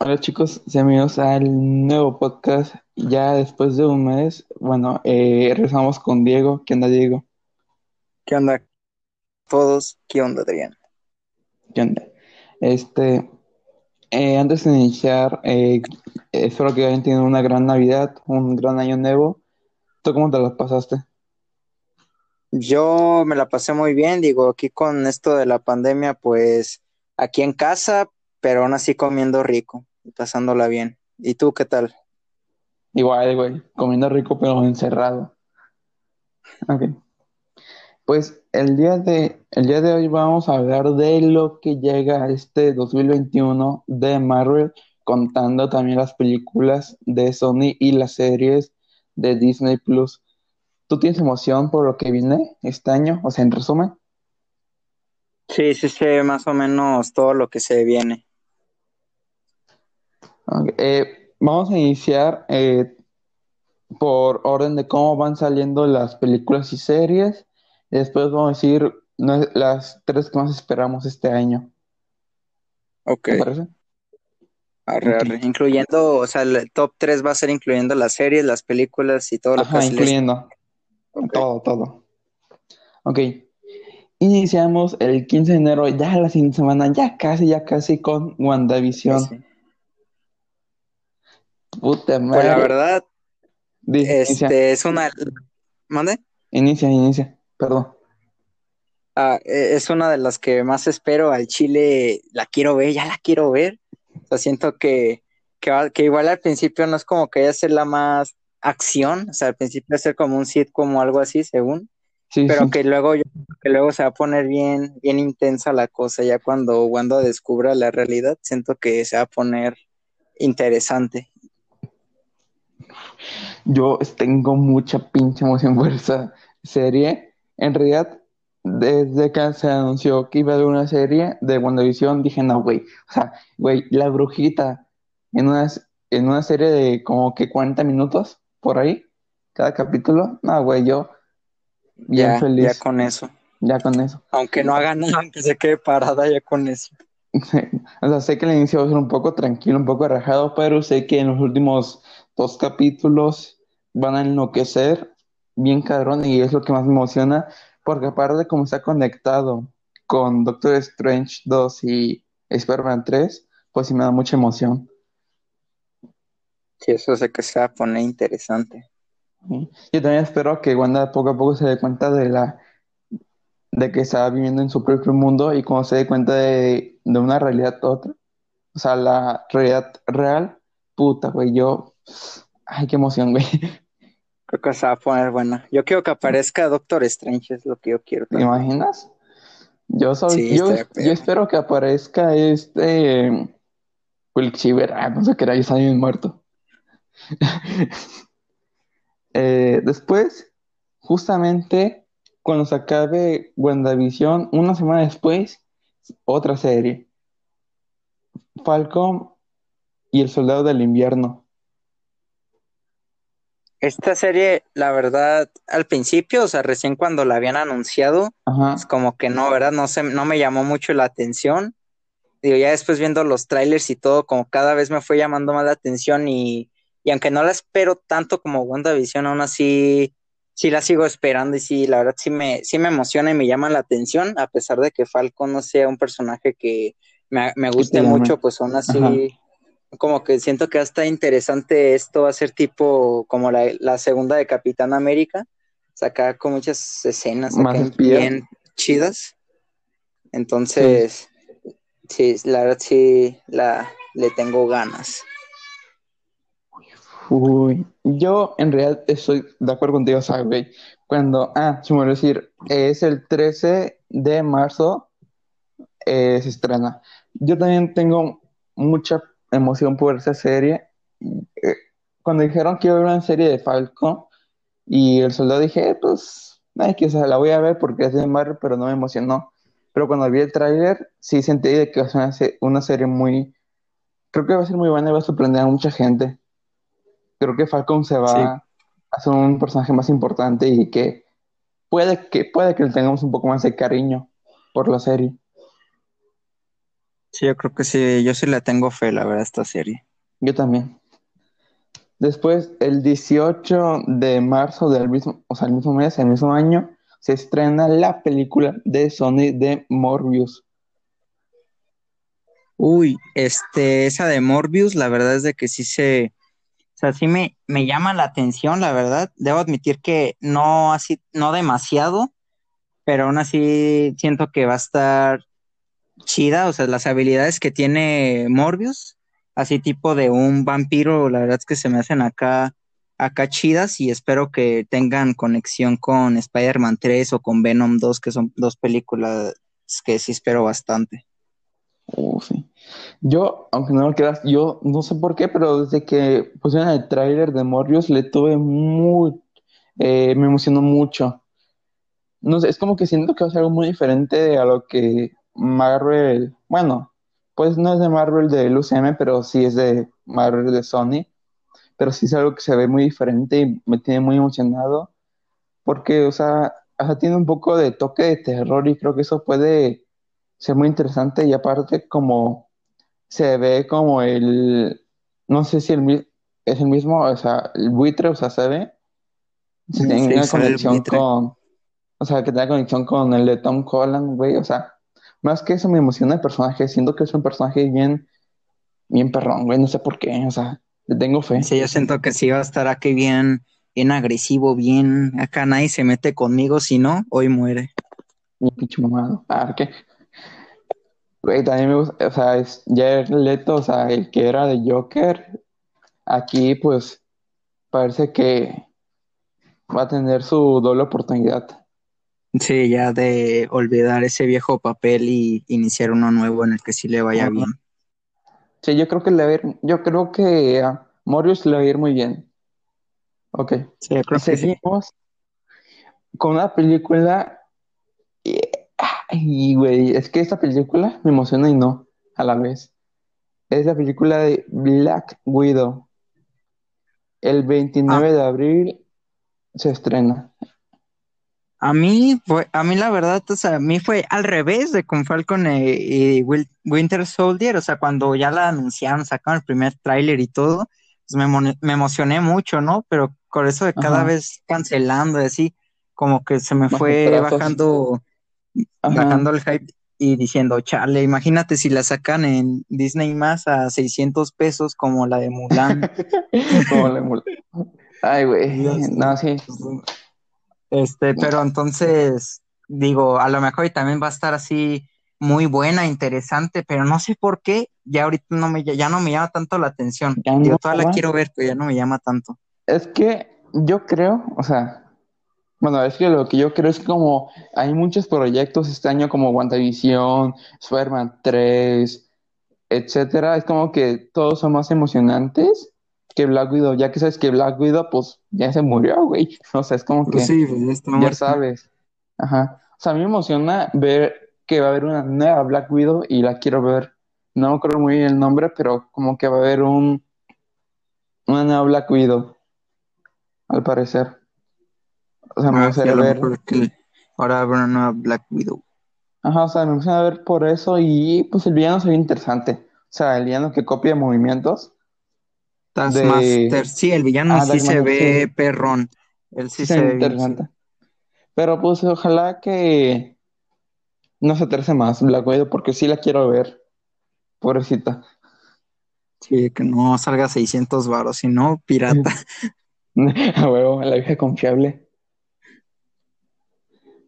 Hola chicos, bienvenidos al nuevo podcast. Ya después de un mes, bueno, eh, regresamos con Diego. ¿Qué onda, Diego? ¿Qué onda todos? ¿Qué onda, Adrián? ¿Qué onda? Este, eh, antes de iniciar, eh, espero que hayan tenido una gran Navidad, un gran año nuevo. ¿Tú cómo te lo pasaste? Yo me la pasé muy bien, digo, aquí con esto de la pandemia, pues aquí en casa, pero aún así comiendo rico y pasándola bien. ¿Y tú qué tal? Igual, güey, comiendo rico pero encerrado. Ok. Pues el día de, el día de hoy vamos a hablar de lo que llega a este 2021 de Marvel, contando también las películas de Sony y las series de Disney Plus. ¿Tú tienes emoción por lo que viene este año? O sea, en resumen. Sí, sí sé más o menos todo lo que se viene. Eh, vamos a iniciar eh, por orden de cómo van saliendo las películas y series. Y después vamos a decir no- las tres que más esperamos este año. Ok, ¿Te parece? arre, Ok. arre. Incluyendo, o sea, el top 3 va a ser incluyendo las series, las películas y todo lo que Ajá, les... incluyendo todo, todo. Ok. Iniciamos el 15 de enero, ya la siguiente semana, ya casi, ya casi con WandaVision. Sí. Puta Pues la madre. verdad, Di- inicia, este es una... ¿Mande? inicia, inicia. Perdón. Ah, e- es una de las que más espero al Chile, la quiero ver, ya la quiero ver. O sea, siento que, que, igual al principio no es como que vaya a ser la más acción, o sea, al principio va a ser como un sitcom o algo así, según, Sí, pero sí. que luego, yo- que luego se va a poner bien, bien intensa la cosa, ya cuando Wanda descubra la realidad, siento que se va a poner interesante. Yo tengo mucha pinche emoción por esa serie. En realidad, desde que se anunció que iba a haber una serie de WandaVision, dije, no, güey. O sea, güey, la brujita en una, en una serie de como que 40 minutos por ahí, cada capítulo. No, güey, yo bien Ya, ya feliz con eso. ya con eso. Aunque no haga nada, aunque se quede parada ya con eso. O sea, sé que el inicio va a ser un poco tranquilo, un poco relajado, pero sé que en los últimos dos capítulos van a enloquecer bien cabrón y es lo que más me emociona, porque aparte de cómo está conectado con Doctor Strange 2 y Spider-Man 3, pues sí me da mucha emoción. Sí, eso sé que se va a poner interesante. ¿sí? Yo también espero que Wanda poco a poco se dé cuenta de la de que está viviendo en su propio mundo y cuando se dé cuenta de, de una realidad a otra, o sea, la realidad real, puta, güey, yo, ay, qué emoción, güey. Creo que se va a poner buena. Yo quiero que aparezca Doctor Strange, es lo que yo quiero ¿Te también. imaginas? Yo soy, Sí, yo, yo espero que aparezca este Quicksilver, ah, no sé qué era, ya está bien muerto. Eh, después, justamente cuando se acabe WandaVision, una semana después, otra serie, Falcon y el Soldado del Invierno. Esta serie, la verdad, al principio, o sea, recién cuando la habían anunciado, Ajá, es como que no, ¿verdad? No se, no me llamó mucho la atención. Digo, ya después viendo los trailers y todo, como cada vez me fue llamando más la atención y, y aunque no la espero tanto como WandaVision, aún así sí la sigo esperando y sí, la verdad sí me, sí me emociona y me llama la atención, a pesar de que Falcon no sea un personaje que me, me guste mucho, pues aún Ajá, así como que siento que está interesante esto va a ser tipo como la, la segunda de Capitán América, sacar con muchas escenas acá bien chidas. Entonces, sí, la verdad sí la le tengo ganas. uy, yo en realidad estoy de acuerdo contigo, sea, güey, cuando, ah, se me olvidó decir, es el 13 de marzo eh, se estrena. Yo también tengo mucha emoción por esa serie. Eh, cuando dijeron que iba a haber una serie de Falcon y el soldado dije, eh, pues, ay, sea, la voy a ver porque es de Marvel, pero no me emocionó. Pero cuando vi el tráiler, sí sentí de que va a ser una, se- una serie muy, creo que va a ser muy buena y va a sorprender a mucha gente. Creo que Falcon se Sí, va a ser un personaje más importante y que puede que, puede que le tengamos un poco más de cariño por la serie. Sí, yo creo que sí, yo sí le tengo fe, la verdad, a esta serie. Yo también. Después, el 18 de marzo del mismo, o sea, el mismo mes, el mismo año, se estrena la película de Sony de Morbius. Uy, este, esa de Morbius, la verdad es de que sí se, o sea, sí me, me llama la atención, la verdad. Debo admitir que no así, no demasiado, pero aún así siento que va a estar chida, o sea, las habilidades que tiene Morbius, así tipo de un vampiro, la verdad es que se me hacen acá, acá chidas y espero que tengan conexión con Spider-Man 3 o con Venom 2, que son dos películas que sí espero bastante. Uh, sí. Yo, aunque no lo creas, yo no sé por qué, pero desde que pusieron el tráiler de Morbius le tuve muy, eh, me emocionó mucho. No sé, es como que siento que va a ser algo muy diferente a lo que Marvel, bueno, pues no es de Marvel del UCM, pero sí es de Marvel de Sony, pero sí es algo que se ve muy diferente y me tiene muy emocionado, porque, o sea, tiene un poco de toque de terror y creo que eso puede ser muy interesante y aparte como se ve como el, no sé si el, es el mismo, o sea, el buitre, o sea, se ve, si Sí, sale el conexión con, o sea, que tenga conexión con el de Tom Holland, güey, o sea, más que eso me emociona el personaje, siento que es un personaje bien, bien perrón, güey, no sé por qué, o sea, le tengo fe, Sí, yo siento que sí va a estar aquí bien, bien agresivo, bien, acá nadie se mete conmigo, si no, hoy muere. bien pinche mamado, ah, ¿qué? Güey, también me gusta, o sea, es Jared Leto, o sea, el que era de Joker, aquí pues parece que va a tener su doble oportunidad. Sí, ya de olvidar ese viejo papel y iniciar uno nuevo en el que sí le vaya bien. Sí, yo creo que le va a ir, yo creo que a Morbius le va a ir muy bien. Ok. Sí, yo creo que. Seguimos con una película y, ay, güey, es que esta película me emociona y no a la vez. Es la película de Black Widow. El A, 29 de abril se estrena. A mí fue, a mí la verdad, o sea, a mí fue al revés de con Falcon eh, y Winter Soldier, o sea, cuando ya la anunciaron, sacaron el primer tráiler y todo, pues me, emocioné mucho, ¿no? Pero con eso de cada Ajá. vez cancelando y así, como que se me fue bajando, Ajá. bajando el hype y diciendo, chale, imagínate si la sacan en Disney más a 600 pesos como la de Mulan. Como la mula. Ay, güey. No, sí. Este, pero entonces, digo, a lo mejor y también va a estar así muy buena, interesante, pero no sé por qué, ya ahorita no me, ya no me llama tanto la atención. Ya Digo, no todavía la quiero ver, pero ya no me llama tanto. Es que yo creo, o sea, bueno, es que lo que yo creo es como hay muchos proyectos este año como WandaVision, Spider-Man 3, etcétera. Es como que todos son más emocionantes que Black Widow, ya que sabes que Black Widow pues ya se murió, güey. O sea, es como que Pues sí, pues ya está ya muerta. sabes. Ajá. O sea, a mí me emociona ver que va a haber una nueva Black Widow y la quiero ver. No acuerdo muy bien el nombre, pero como que va a haber un una nueva Black Widow, al parecer. O sea, me Ah, sí, gustaría lo ver. que ahora habrá una nueva Black Widow. Ajá, o sea, me gustaría ver por eso y pues el villano se ve interesante. O sea, el villano que copia movimientos Taskmaster, de... sí, el villano Ah, sí se sí, ve perrón. Él sí sí se ve. Pero pues ojalá que no se atrase más Black Widow porque sí la quiero ver, pobrecita. Sí, que no salga a 600 varos, sino pirata. A huevo, la vieja confiable.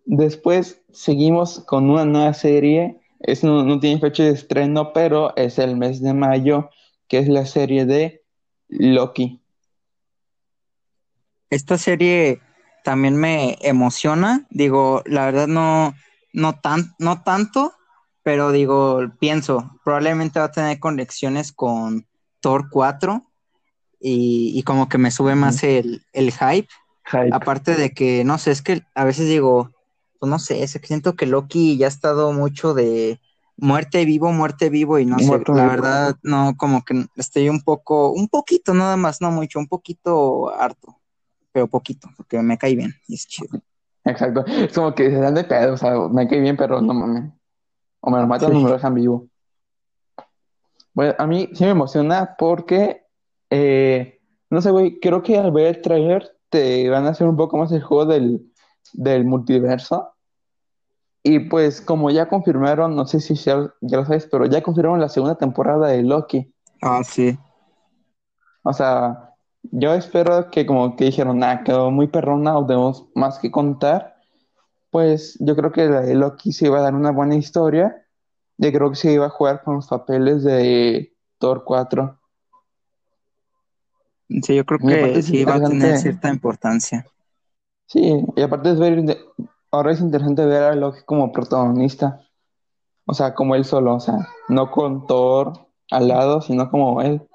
Después seguimos con una nueva serie. Es, no, no tiene fecha de estreno, pero es el mes de mayo, que es la serie de Loki. Esta serie también me emociona, digo, la verdad no, no, tan, no tanto, pero digo, pienso, probablemente va a tener conexiones con Thor 4 y, y como que me sube más el, el hype, Hype. aparte de que, no sé, es que a veces digo, pues no sé, siento que Loki ya ha estado mucho de muerte vivo, muerte vivo y no sé, la vivo. verdad no, como que estoy un poco, un poquito nada más, no mucho, un poquito harto pero poquito, porque me cae bien y es chido. Exacto. Es como que se dan de pedo, o sea, me cae bien, pero no mames. O me lo matan Sí. o me lo dejan vivo. Bueno, a mí sí me emociona porque, eh, no sé, güey, creo que al ver el trailer te van a hacer un poco más el juego del, del multiverso. Y pues como ya confirmaron, no sé si ya, ya lo sabes, pero ya confirmaron la segunda temporada de Loki. Ah, sí. O sea, yo espero que como que dijeron, nada, quedó muy perrona o tenemos más que contar. Pues yo creo que la de Loki se iba a dar una buena historia. Yo creo que se iba a jugar con los papeles de Thor 4. Sí, yo creo que sí va a tener cierta importancia. Sí, y aparte es ver, ahora es interesante ver a Loki como protagonista. O sea, como él solo, o sea, no con Thor al lado, sino como él.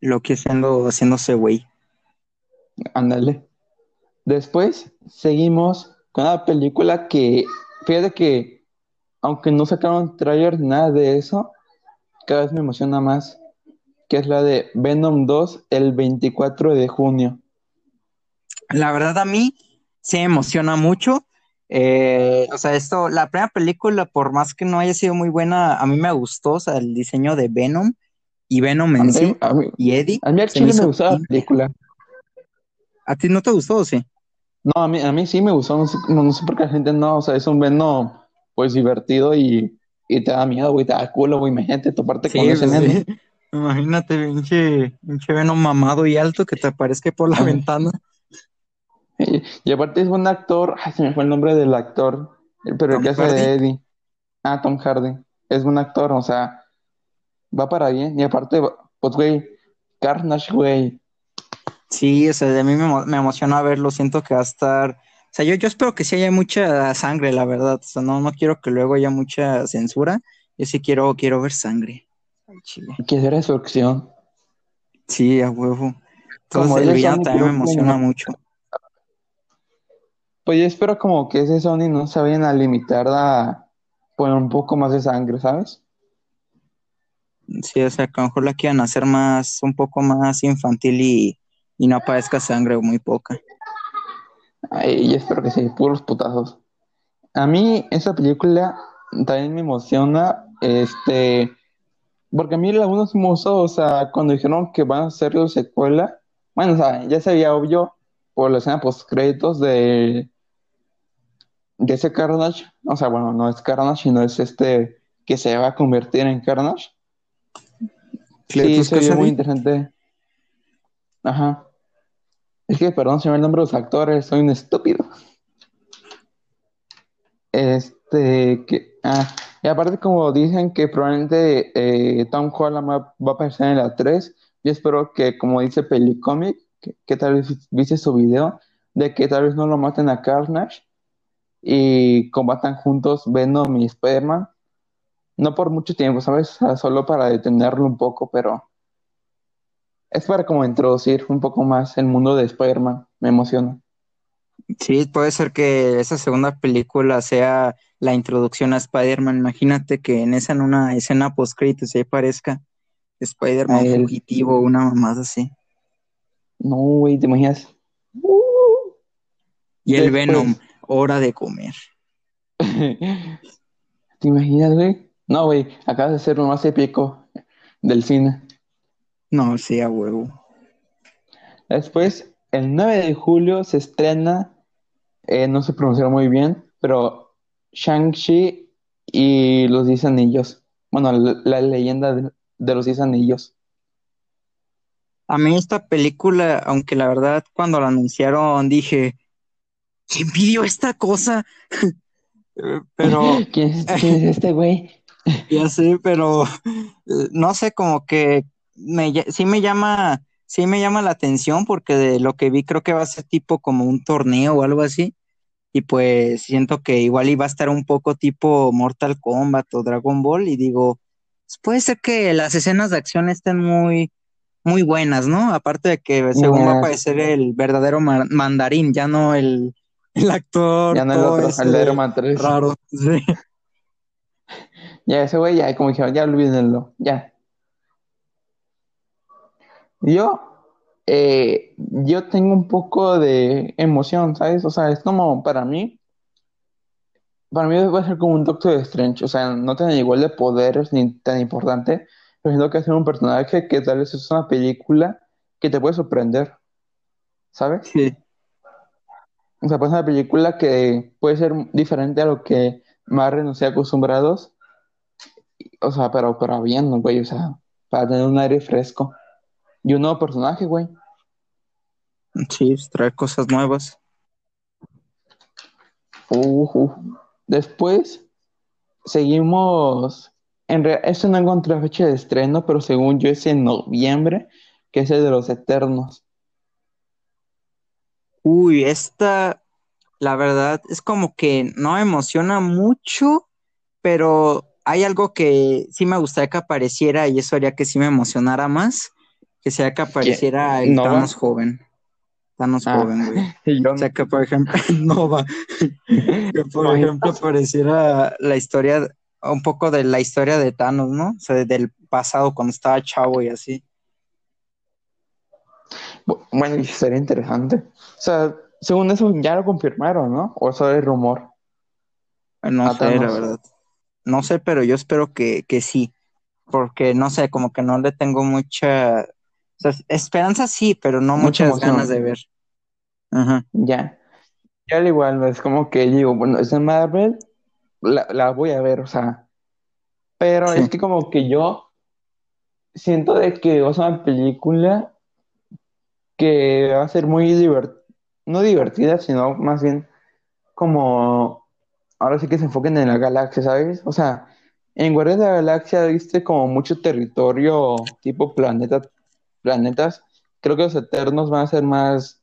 Loki haciendo, haciéndose güey. Ándale. Después seguimos con una película que, fíjate que, aunque no sacaron trailer ni nada de eso, cada vez me emociona más, que es la de Venom 2 el 24 de junio. La verdad a mí se me emociona mucho. Eh, o sea, esto, la primera película, por más que no haya sido muy buena, a mí me gustó, o sea, el diseño de Venom y Venom en sí y Eddie a mí al chile me gustó la película. ¿A ti no te gustó o sí? No, a mí, a mí sí me gustó, no sé, no, no sé por qué la gente no, o sea, es un Venom, pues divertido y, y te da miedo, güey, te da culo, güey, imagínate toparte con Sí, ese pues sí. Imagínate, pinche, pinche Venom mamado y alto que te aparezca por la ventana. Y, y aparte es buen actor, ay, se me fue el nombre del actor, pero el que hace de Eddie. Ah, Tom Hardy. Es buen actor, o sea, va para bien. Y aparte, pues, güey, Carnage, güey. Sí, o sea, a mí me, me emociona verlo, siento que va a estar, o sea, yo, yo espero que sí haya mucha sangre, la verdad, o sea, no, no quiero que luego haya mucha censura, yo sí quiero, quiero ver sangre chile. Que es resurrección. Sí, a huevo. Como Entonces el de villano también me emociona mucho. Pues yo espero como que ese Sony no se vayan a limitar a poner un poco más de sangre, ¿sabes? Sí, o sea, que a lo mejor la quieran hacer más, un poco más infantil y, y no aparezca sangre o muy poca. Ay, yo espero que sí, puros putazos. A mí esa película también me emociona, este, porque a mí me gustó, o sea, cuando dijeron que van a hacer la secuela, bueno, o sea, ya se veía obvio por la escena post créditos de, de ese Carnage, o sea, bueno, no es Carnage, sino es este que se va a convertir en Carnage. Sí, se vio muy interesante. Ajá. Es que, perdón, se me el nombre de los actores, soy un estúpido. Este, que, ah, y aparte como dicen que probablemente eh, Tom Holland va, va a aparecer en la 3, yo espero que, como dice Pelicomic, que, que tal vez viste su video, de que tal vez no lo maten a Carnage y combatan juntos Venom y Spider-Man. No por mucho tiempo, ¿sabes? Solo para detenerlo un poco, pero es para como introducir un poco más el mundo de Spider-Man. Me emociona. Sí, puede ser que esa segunda película sea la introducción a Spider-Man. Imagínate que en esa, en una escena post-créditos, ahí aparezca A Spider-Man fugitivo, una mamada así. No, güey, ¿te imaginas? Uh, Y el después. Venom, hora de comer. ¿Te imaginas, güey? No, güey, acabas de ser lo más épico del cine. No, sí, a huevo. Después, el 9 de julio se estrena, eh, no se pronunció muy bien, pero Shang-Chi y los 10 anillos. Bueno, la, la leyenda de, de los 10 anillos. A mí esta película, aunque la verdad cuando la anunciaron dije, ¿quién pidió esta cosa? Pero ¿Quién es, quién es este güey? Ya sé, pero eh, no sé, como que me, sí me llama, sí me llama la atención porque de lo que vi creo que va a ser tipo como un torneo o algo así. Y pues siento que igual iba a estar un poco tipo Mortal Kombat o Dragon Ball y digo, pues puede ser que las escenas de acción estén muy, muy buenas, ¿no? Aparte de que según va a aparecer el verdadero ma- mandarín, ya no el, el actor ya no el otro, ese el de Iron Man 3. raro. Sí. Ya ese güey, ya como dijeron, ya olvídenlo, ya. Yo, eh, yo tengo un poco de emoción, ¿sabes? O sea, es como para mí, para mí va a ser como un Doctor Strange, o sea, no tiene igual de poderes ni tan importante, pero siento que es un personaje que tal vez es una película que te puede sorprender, ¿sabes? Sí. O sea, pues una película que puede ser diferente a lo que Marvel nos ha acostumbrados, o sea, pero para bien, ¿no, güey? O sea, para tener un aire fresco. Y un nuevo personaje, güey. Sí, trae cosas nuevas. Uh, uh. Después seguimos. En realidad, esto no encontré fecha de estreno, pero según yo es en noviembre, que es el de los Eternos. Uy, esta, la verdad, es como que no me emociona mucho, pero hay algo que sí me gustaría que apareciera y eso haría que sí me emocionara más, que sea que apareciera el ¿Nova? Thanos joven. Thanos Ah, joven, güey. yo O sea, que por ejemplo, Nova, que por No, ejemplo apareciera la historia, un poco de la historia de Thanos, ¿no? O sea, del pasado cuando estaba chavo y así. Bu- Bueno, y sería interesante. O sea, según eso ya lo confirmaron, ¿no? O eso es rumor. No A sé, la verdad. No sé, pero yo espero que, que sí. Porque no sé, como que no le tengo mucha. O sea, esperanza sí, pero no Mucha muchas emoción. ganas de ver. Ajá. Ya. Ya al igual, es como que digo, bueno, es de Marvel, la, la voy a ver, o sea. Pero Sí. es que como que yo siento de que va a ser una película que va a ser muy divertida, no divertida, sino más bien como, ahora sí que se enfoquen en la galaxia, ¿sabes? O sea, en Guardianes de la Galaxia viste como mucho territorio tipo planeta, planetas. Creo que los Eternos van a ser más,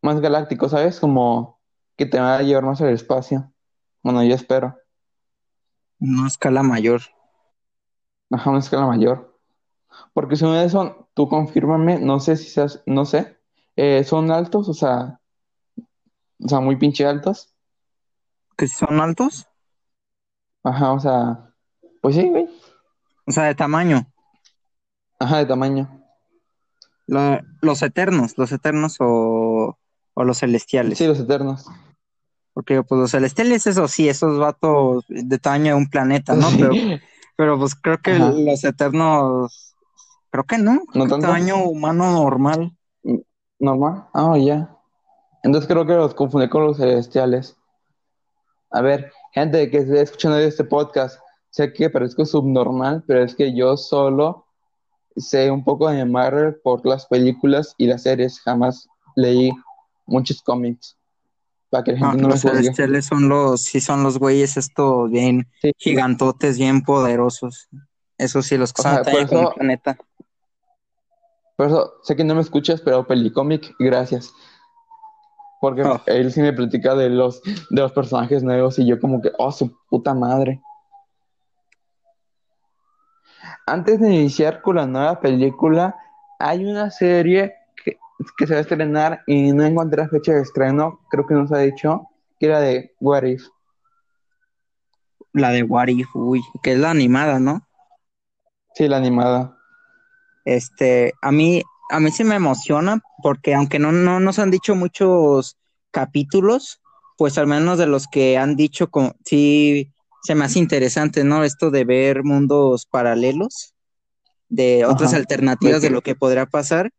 más galácticos, ¿sabes? Como que te van a llevar más al espacio. Bueno, yo espero. Una escala mayor. Ajá, una escala mayor. Porque según eso, tú confírmame, no sé si seas, no sé, eh, son altos, o sea, o sea, muy pinche altos. ¿Que si son altos? Ajá, o sea, pues sí, güey. O sea, de tamaño. Ajá, de tamaño. La- los eternos, los eternos o, o los celestiales. Sí, los eternos. Porque pues los celestiales, eso sí, esos vatos de tamaño de un planeta, ¿no? Sí. Pero, pero pues creo que Ajá. los eternos, creo que no, creo ¿No tanto? tamaño humano normal. ¿Normal? Ah, ya. Entonces creo que los confundí con los celestiales. A ver, gente que esté escuchando este podcast, sé que parezco subnormal, pero es que yo solo sé un poco de Marvel por las películas y las series. Jamás leí muchos cómics. Para que la No, gente no me los celestiales son los, sí son los güeyes estos bien Sí. gigantotes, bien poderosos. Eso sí, los que O son sea, tamaño por eso- planeta. Por eso sé que no me escuchas, pero Pelicómic, gracias. Porque Oh. él sí me platica de los, de los personajes nuevos y yo como que, oh, su puta madre. Antes de iniciar con la nueva película, hay una serie que, que se va a estrenar y no encontré fecha de estreno, creo que nos ha dicho, que era de What If. La de What If, uy, que es la animada, ¿no? Sí, la animada. Este, a mí, a mí sí me emociona porque aunque no, no nos han dicho muchos capítulos, pues al menos de los que han dicho, sí se me hace interesante, ¿no? Esto de ver mundos paralelos, de otras Ajá. alternativas De lo que podría pasar,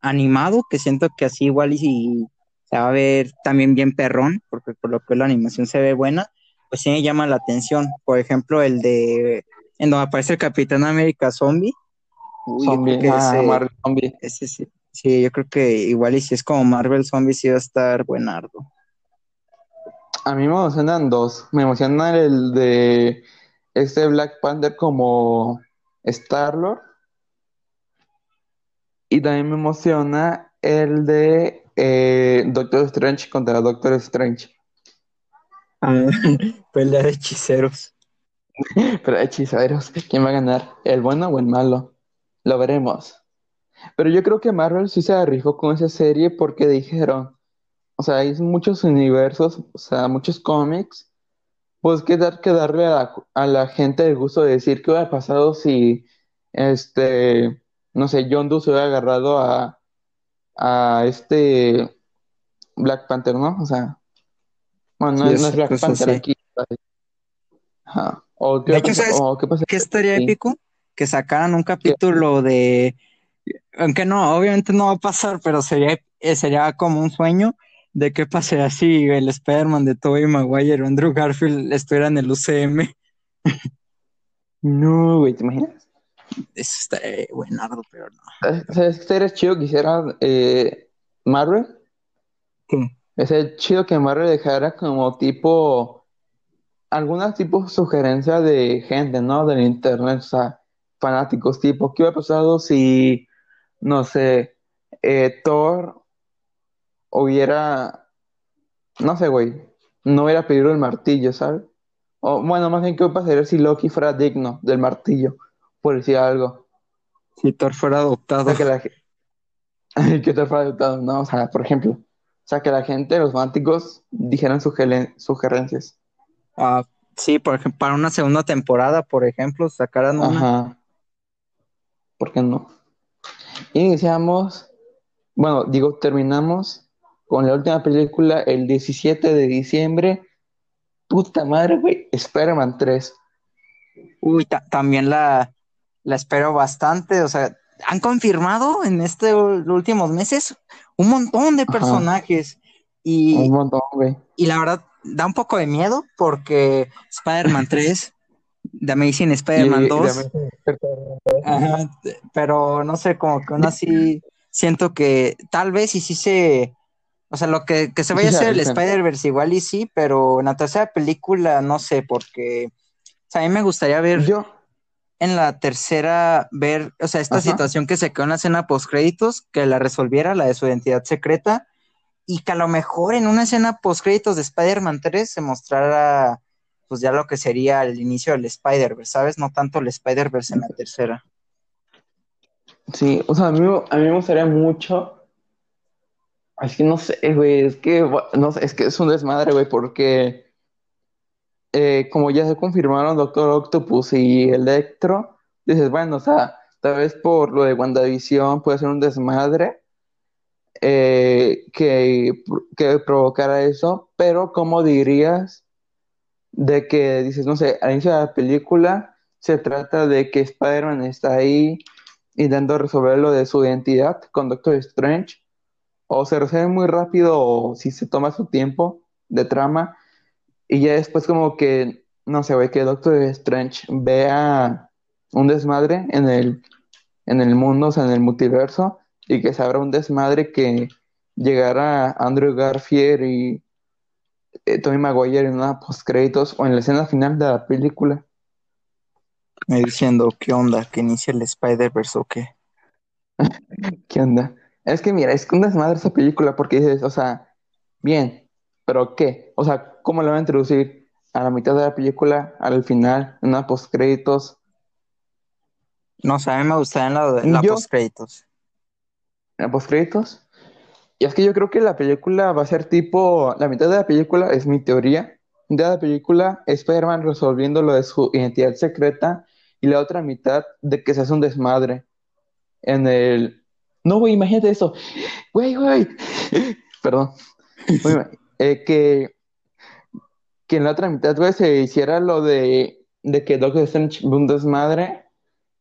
animado, que siento que así igual y si se va a ver también bien perrón, porque por lo que la animación se ve buena, pues sí me llama la atención. Por ejemplo, el de en donde aparece el Capitán América Zombie. Uy, yo Zombie, creo que ah, ese- Marvel Zombie. ese sí, sí, yo creo que igual y si es como Marvel Zombie sí va a estar buenardo. A mí me emocionan dos. Me emociona el de este Black Panther como Star-Lord. Y también me emociona el de eh, Doctor Strange contra Doctor Strange. pelea de hechiceros. Pero hechiceros, ¿quién va a ganar? ¿El bueno o el malo? Lo veremos. Pero yo creo que Marvel sí se arriesgó con esa serie porque dijeron, o sea, hay muchos universos, o sea, muchos cómics, pues que dar que darle a la, a la gente el gusto de decir qué hubiera pasado si, este, no sé, John Doe se hubiera agarrado a, a este Black Panther, ¿no? O sea, bueno, no, Sí, es- no es es- Black Panther sí. aquí, Ajá. O qué hecho, pasar- ¿sabes o qué pasaría ¿Qué estaría épico? Que sacaran un capítulo de. Aunque no, obviamente no va a pasar, pero sería, eh, sería como un sueño de qué pasaría si el Spider-Man de Tobey Maguire o Andrew Garfield estuviera en el UCM. No, güey, ¿te imaginas? Eso estaría buenardo, pero no. ¿Sabes- ¿Sabes qué sería chido que hiciera eh, Marvel? ¿Qué? Es chido que Marvel dejara como tipo, algunas tipo sugerencias de gente, ¿no? Del internet, o sea, fanáticos, tipo, ¿qué hubiera pasado si, no sé, eh, Thor hubiera, no sé, güey, no hubiera pedido el martillo, ¿sabes? O bueno, más bien, ¿qué pasaría si Loki fuera digno del martillo, por decir algo? Si Thor fuera O adoptado. sea, que la gente... que Thor fuera adoptado, ¿no? O sea, por ejemplo, o sea, que la gente, los fanáticos, dijeran sugeren- sugerencias. Ah, sí, por ejemplo, para una segunda temporada, por ejemplo, sacaran una. Ajá. ¿Por qué no? Iniciamos, bueno, digo, terminamos con la última película el 17 de diciembre. Puta madre, güey. Spider-Man 3. Uy, ta- también la, la espero bastante. O sea, han confirmado en estos últimos meses un montón de Ajá. personajes. Y, Un montón, güey. y la verdad, da un poco de miedo porque Spider-Man 3, The Amazing Spider-Man Y- y 2, también- ajá, pero no sé, como que aún así siento que tal vez y sí se, o sea, lo que, que se vaya a hacer el. Spider-Verse igual y sí, pero en la tercera película no sé, porque o sea, a mí me gustaría ver Yo, en la tercera ver, o sea, esta Ajá. situación que se quedó en la escena post créditos, que la resolviera, la de su identidad secreta, y que a lo mejor en una escena post créditos de Spider-Man 3 se mostrara pues ya lo que sería el inicio del Spider-Verse, ¿sabes? No tanto el Spider-Verse en la tercera. sí, o sea, a mí, a mí me gustaría mucho. Es que no sé, güey, es que, no es que es un desmadre, güey, porque eh, como ya se confirmaron Doctor Octopus y Electro, dices, bueno, o sea, tal vez por lo de WandaVision puede ser un desmadre eh, que, que provocara eso, pero ¿cómo dirías de que dices, no sé, al inicio de la película se trata de que Spider-Man está ahí intentando resolver lo de su identidad con Doctor Strange, o se resuelve muy rápido o si se toma su tiempo de trama, y ya después como que, no sé, güey, que Doctor Strange vea un desmadre en el, en el mundo, o sea, en el multiverso, y que se abra un desmadre que llegara Andrew Garfield y eh, Tobey Maguire en una postcréditos o en la escena final de la película. Me diciendo, ¿qué onda? ¿Que inicia el Spider-Verse o qué? ¿Qué onda? Es que mira, es un desmadre esa película porque dices, o sea, bien, pero ¿qué? O sea, ¿cómo la van a introducir? A la mitad de la película, al final, en una postcréditos. No sé, a mí me gustaría en la, de- la Yo- post créditos. ¿En postcréditos? Y es que yo creo que la película va a ser tipo, la mitad de la película es mi teoría, de la película Spider-Man resolviendo lo de su identidad secreta y la otra mitad de que se hace un desmadre en el... No, güey, imagínate eso. Güey, güey. Perdón. Eh, que, que en la otra mitad, güey, se hiciera lo de, de que Doctor Strange un desmadre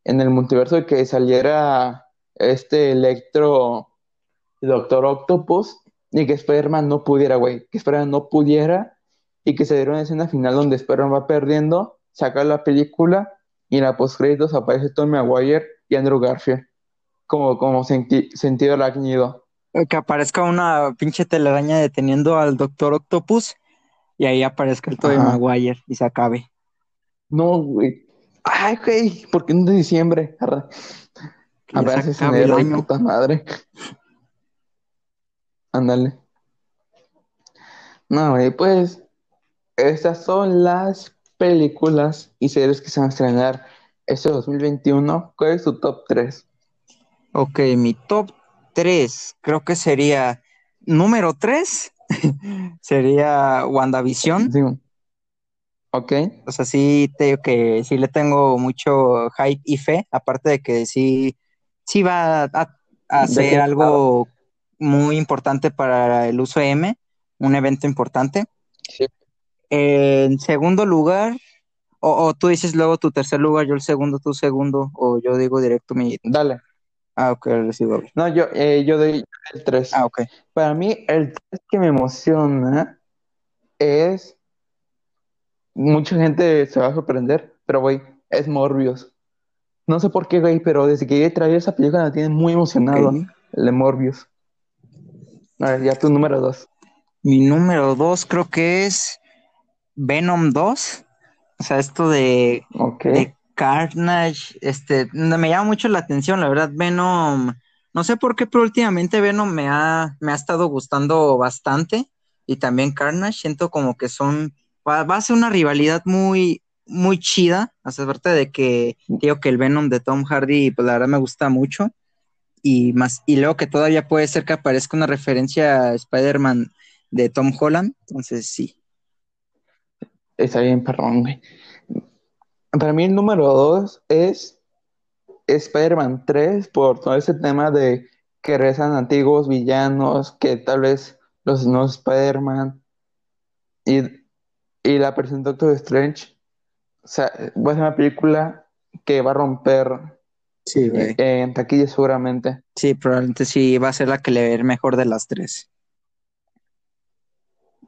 en el multiverso y que saliera este Electro Doctor Octopus y que Spider-Man no pudiera, güey, que Spider-Man no pudiera y que se diera una escena final donde Spider-Man va perdiendo, saca la película y en la postcréditos aparece Tom Maguire y Andrew Garfield como, como senti- sentido arácnido. Que aparezca una pinche telaraña deteniendo al Doctor Octopus y ahí aparezca el Tobey. Maguire y se acabe. No, güey. Ay, güey, ¿por qué no de diciembre? Aparece se acabe el año. puta madre. Ándale. No, güey, pues estas son las películas y series que se van a estrenar este 2021. ¿Cuál es tu top 3? Ok, mi top 3 creo que sería número 3 sería WandaVision. Sí. Ok. O sea, sí te digo que sí le tengo mucho hype y fe, aparte de que sí, sí va a, a ¿De ser qué algo muy importante para el uso M, un evento importante. Sí. en segundo lugar, o, o tú dices luego tu tercer lugar, yo el segundo, tu segundo, o yo digo directo mi... Dale. Ah, ok, recibo. No, yo, eh, yo doy el 3. Ah, ok. Para mí, el 3 que me emociona es. Mucha gente se va a sorprender, pero güey, es Morbius. No sé por qué, güey, pero desde que traído esa película me tiene muy emocionado. Ok. El de Morbius. A ver, ya tu número 2. Mi número dos creo que es Venom 2. O sea, esto de, Ok. de Carnage, este, me llama mucho la atención, la verdad, Venom, no sé por qué, pero últimamente Venom me ha, me ha estado gustando bastante. Y también Carnage, siento como que son, va, va a ser una rivalidad muy, muy chida. Aparte de que digo que el Venom de Tom Hardy, pues la verdad me gusta mucho. Y más, y luego que todavía puede ser que aparezca una referencia a Spider-Man de Tom Holland. Entonces sí. Está bien, perrón, güey. Para mí, el número 2 es Spider-Man 3, por todo ese tema de que rezan antiguos villanos, que tal vez los nuevos Spider-Man. Y, y la presentó Doctor Strange. O sea, va a ser una película que va a romper Sí, eh, en taquilla seguramente. Sí, probablemente sí va a ser la que le ve mejor de las tres.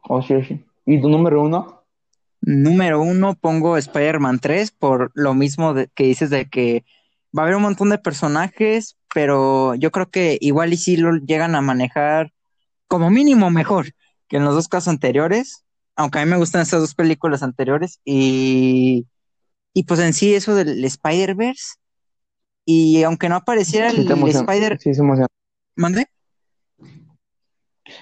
Oh, sí, sí. ¿Y tu número uno? Número uno, pongo Spider-Man 3 por lo mismo de- que dices de que va a haber un montón de personajes, pero yo creo que igual y sí lo llegan a manejar como mínimo mejor que en los dos casos anteriores, aunque a mí me gustan esas dos películas anteriores y, y pues en sí eso del Spider-Verse y aunque no apareciera Sí, el. Spider... Sí, se emociona. ¿Mande?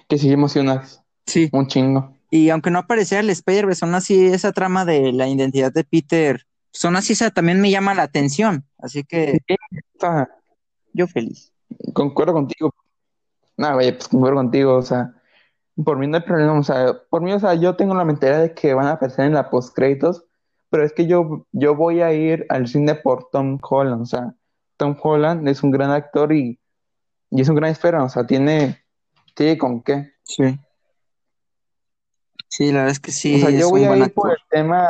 Que sí emocionas Sí. un chingo. Y aunque no apareciera el Spider-Verse, aún así esa trama de la identidad de Peter, son así esa también me llama la atención. Así que yo feliz. concuerdo contigo. No, güey, pues concuerdo contigo. O sea, por mí no hay problema. O sea, por mí, o sea, yo tengo la mentalidad de que van a aparecer en la post-créditos, pero es que yo, yo voy a ir al cine por Tom Holland. O sea, Tom Holland es un gran actor y, y es un gran espera. O sea, tiene, tiene con qué. Sí. Sí, la verdad es que sí, O sea, yo voy a ir por el tema,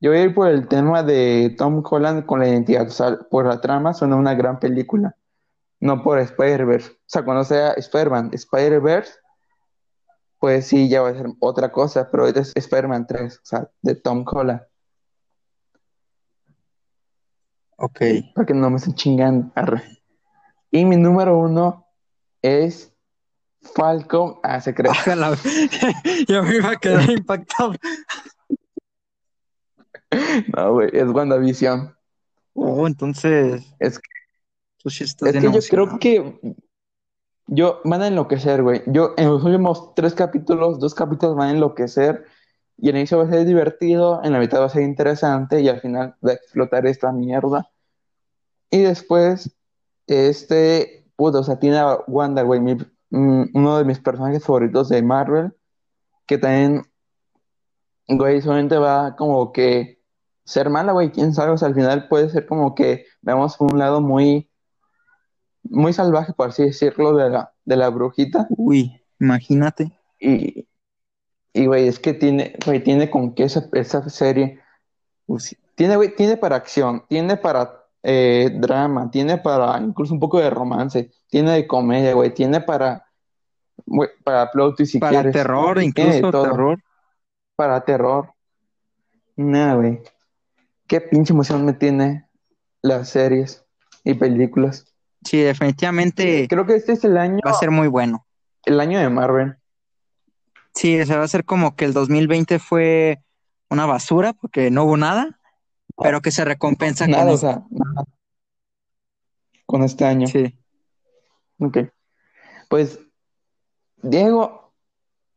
yo voy a ir por el tema de Tom Holland con la identidad, o sea, por la trama suena una gran película, no por Spider-Verse. O sea, cuando sea Spider-Man, Spider-Verse, pues sí, ya va a ser otra cosa, pero este es Spider-Man 3, o sea, de Tom Holland, Ok. para que no me estén chingando. arre. Y mi número uno es Falcon a secreto. Ojalá. Yo me iba a quedar impactado. No, güey, es WandaVision. Oh, entonces, Es tú sí estás Es que yo creo que yo van a enloquecer, güey. Yo en los últimos tres capítulos, dos capítulos van a enloquecer y el inicio va a ser divertido, en la mitad va a ser interesante y al final va a explotar esta mierda. Y después, este, puto, o sea, tiene a Wanda, güey, mi- mm, uno de mis personajes favoritos de Marvel, que también, güey, solamente va como que ser mala, güey, quién sabe, o sea, al final puede ser como que veamos un lado muy muy salvaje, por así decirlo, de la, de la brujita. Uy, imagínate. Y, y güey, es que tiene, güey, tiene con qué esa, esa serie. Sí. Tiene, güey, tiene para acción, tiene para eh, drama, tiene para incluso un poco de romance, tiene de comedia, güey, tiene para, güey, para plot twist si Para quieres. terror, de incluso terror. Para terror. Nada, güey. Qué pinche emoción me tiene las series y películas. Sí, definitivamente Creo que este es el año, va a ser muy bueno. el año de Marvel. Sí, o sea, va a ser como que el 2020 fue una basura porque no hubo nada, pero que se recompensa Nada, con o esto. sea, nada. Con este año. Sí. Ok. Pues, Diego,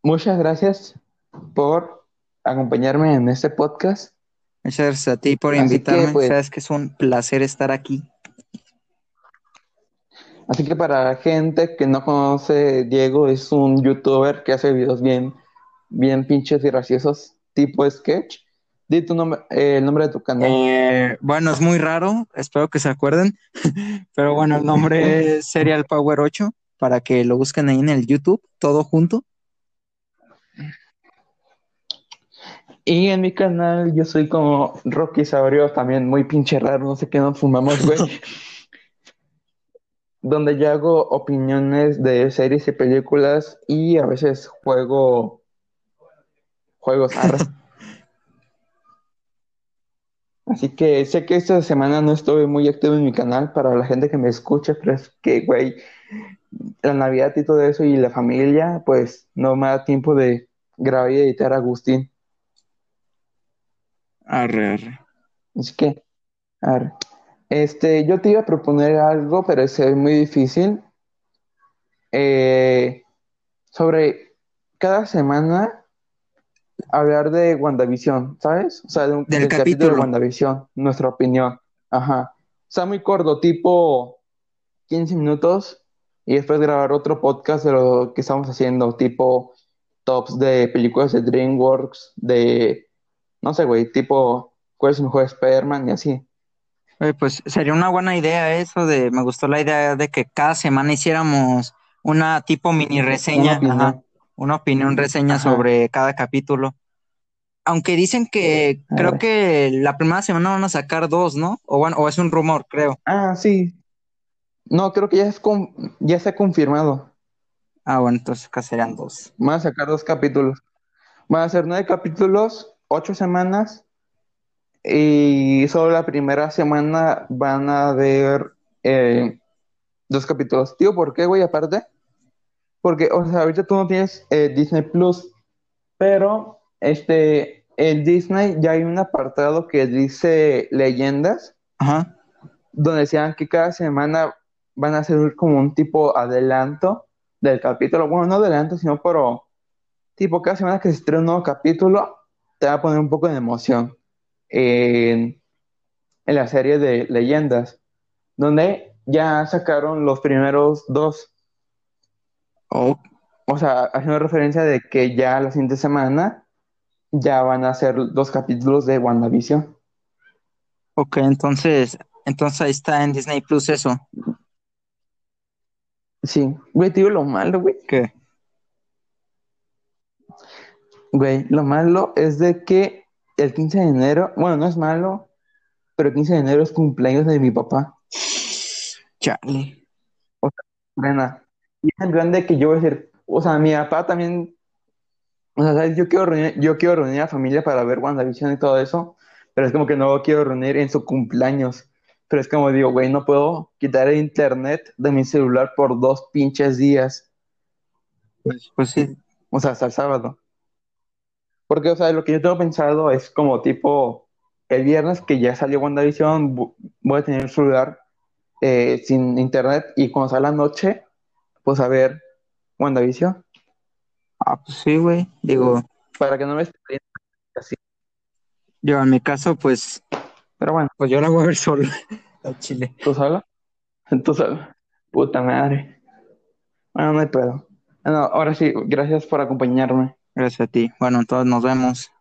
muchas gracias por acompañarme en este podcast. Muchas gracias a ti por Así que, invitarme. pues- Sabes que es un placer estar aquí. Así que para la gente que no conoce, Diego es un youtuber que hace videos bien, bien pinches y graciosos, tipo sketch. Di tu nombre, eh, el nombre de tu canal. Eh, bueno, es muy raro, espero que se acuerden, pero bueno, el nombre es Serial Power 8 para que lo busquen ahí en el YouTube, todo junto. Y en mi canal yo soy como Rocky Saurio, también muy pinche raro, no sé qué nos fumamos, güey. donde yo hago opiniones de series y películas y a veces juego juegos. Así que sé que esta semana no estuve muy activo en mi canal para la gente que me escucha, pero es que, güey, la Navidad y todo eso y la familia, pues no me da tiempo de grabar y editar a Agustín. Arre, arre. Así que, arre. Este, yo te iba a proponer algo, pero es muy difícil. Eh, sobre cada semana hablar de WandaVision, ¿sabes? O sea, de un, Del del capítulo capítulo. de WandaVision, nuestra opinión. Ajá. O sea, muy corto, tipo 15 minutos, y después grabar otro podcast de lo que estamos haciendo, tipo tops de películas de DreamWorks, de, no sé, güey, tipo, ¿cuál es el mejor Spider-Man? Y así. Pues sería una buena idea eso de, me gustó la idea de que cada semana hiciéramos una tipo mini reseña, Una opinión. ajá, una opinión reseña Ajá. sobre cada capítulo. Aunque dicen que creo que la primera semana van a sacar dos, ¿no? O bueno, o es un rumor, creo. Ah, sí. No, creo que ya, es con- ya está confirmado. Ah, bueno, entonces acá serían dos. Van a sacar dos capítulos. Van a ser nueve capítulos, ocho semanas. Y solo la primera semana van a haber eh, dos capítulos. Tío, ¿por qué, güey? Aparte. Porque, o sea, ahorita tú no tienes eh, Disney Plus. Pero, este, en Disney ya hay un apartado que dice leyendas. Ajá. donde decían que cada semana van a hacer como un tipo adelanto del capítulo. Bueno, no adelanto, sino pero tipo cada semana que se estrena un nuevo capítulo, te va a poner un poco de emoción en, en la serie de leyendas, donde ya sacaron los primeros dos. Oh, O sea, haciendo referencia de que ya la siguiente semana ya van a ser dos capítulos de WandaVision. ok, entonces, entonces ahí está en Disney Plus eso. Sí, güey, digo lo malo, güey. ¿Qué? Güey, lo malo es de que el 15 de enero, bueno, no es malo, pero el 15 de enero es cumpleaños de mi papá. Chale. Plena. Y es en plan de que yo voy a decir, o sea, mi papá también, o sea, ¿sabes? Yo quiero reunir, yo quiero reunir a la familia para ver WandaVision y todo eso, pero es como que no lo quiero reunir en su cumpleaños. Pero es como digo, güey, no puedo quitar el internet de mi celular por dos pinches días, Pues, pues sí. o sea, hasta el sábado. Porque, o sea, lo que yo tengo pensado es como tipo, el viernes que ya salió WandaVision, voy a tener el celular eh, sin internet y cuando salga la noche, pues a ver WandaVision, Ah, pues sí, güey. Digo, para que no me esté viendo así. yo en mi caso, pues, Pero bueno, pues yo la voy a ver solo. A Chile. ¿tú solo? ¿Tú solo? Puta madre. Bueno, no hay pedo. Bueno, ahora sí, gracias por acompañarme. Gracias a ti. Bueno, entonces nos vemos.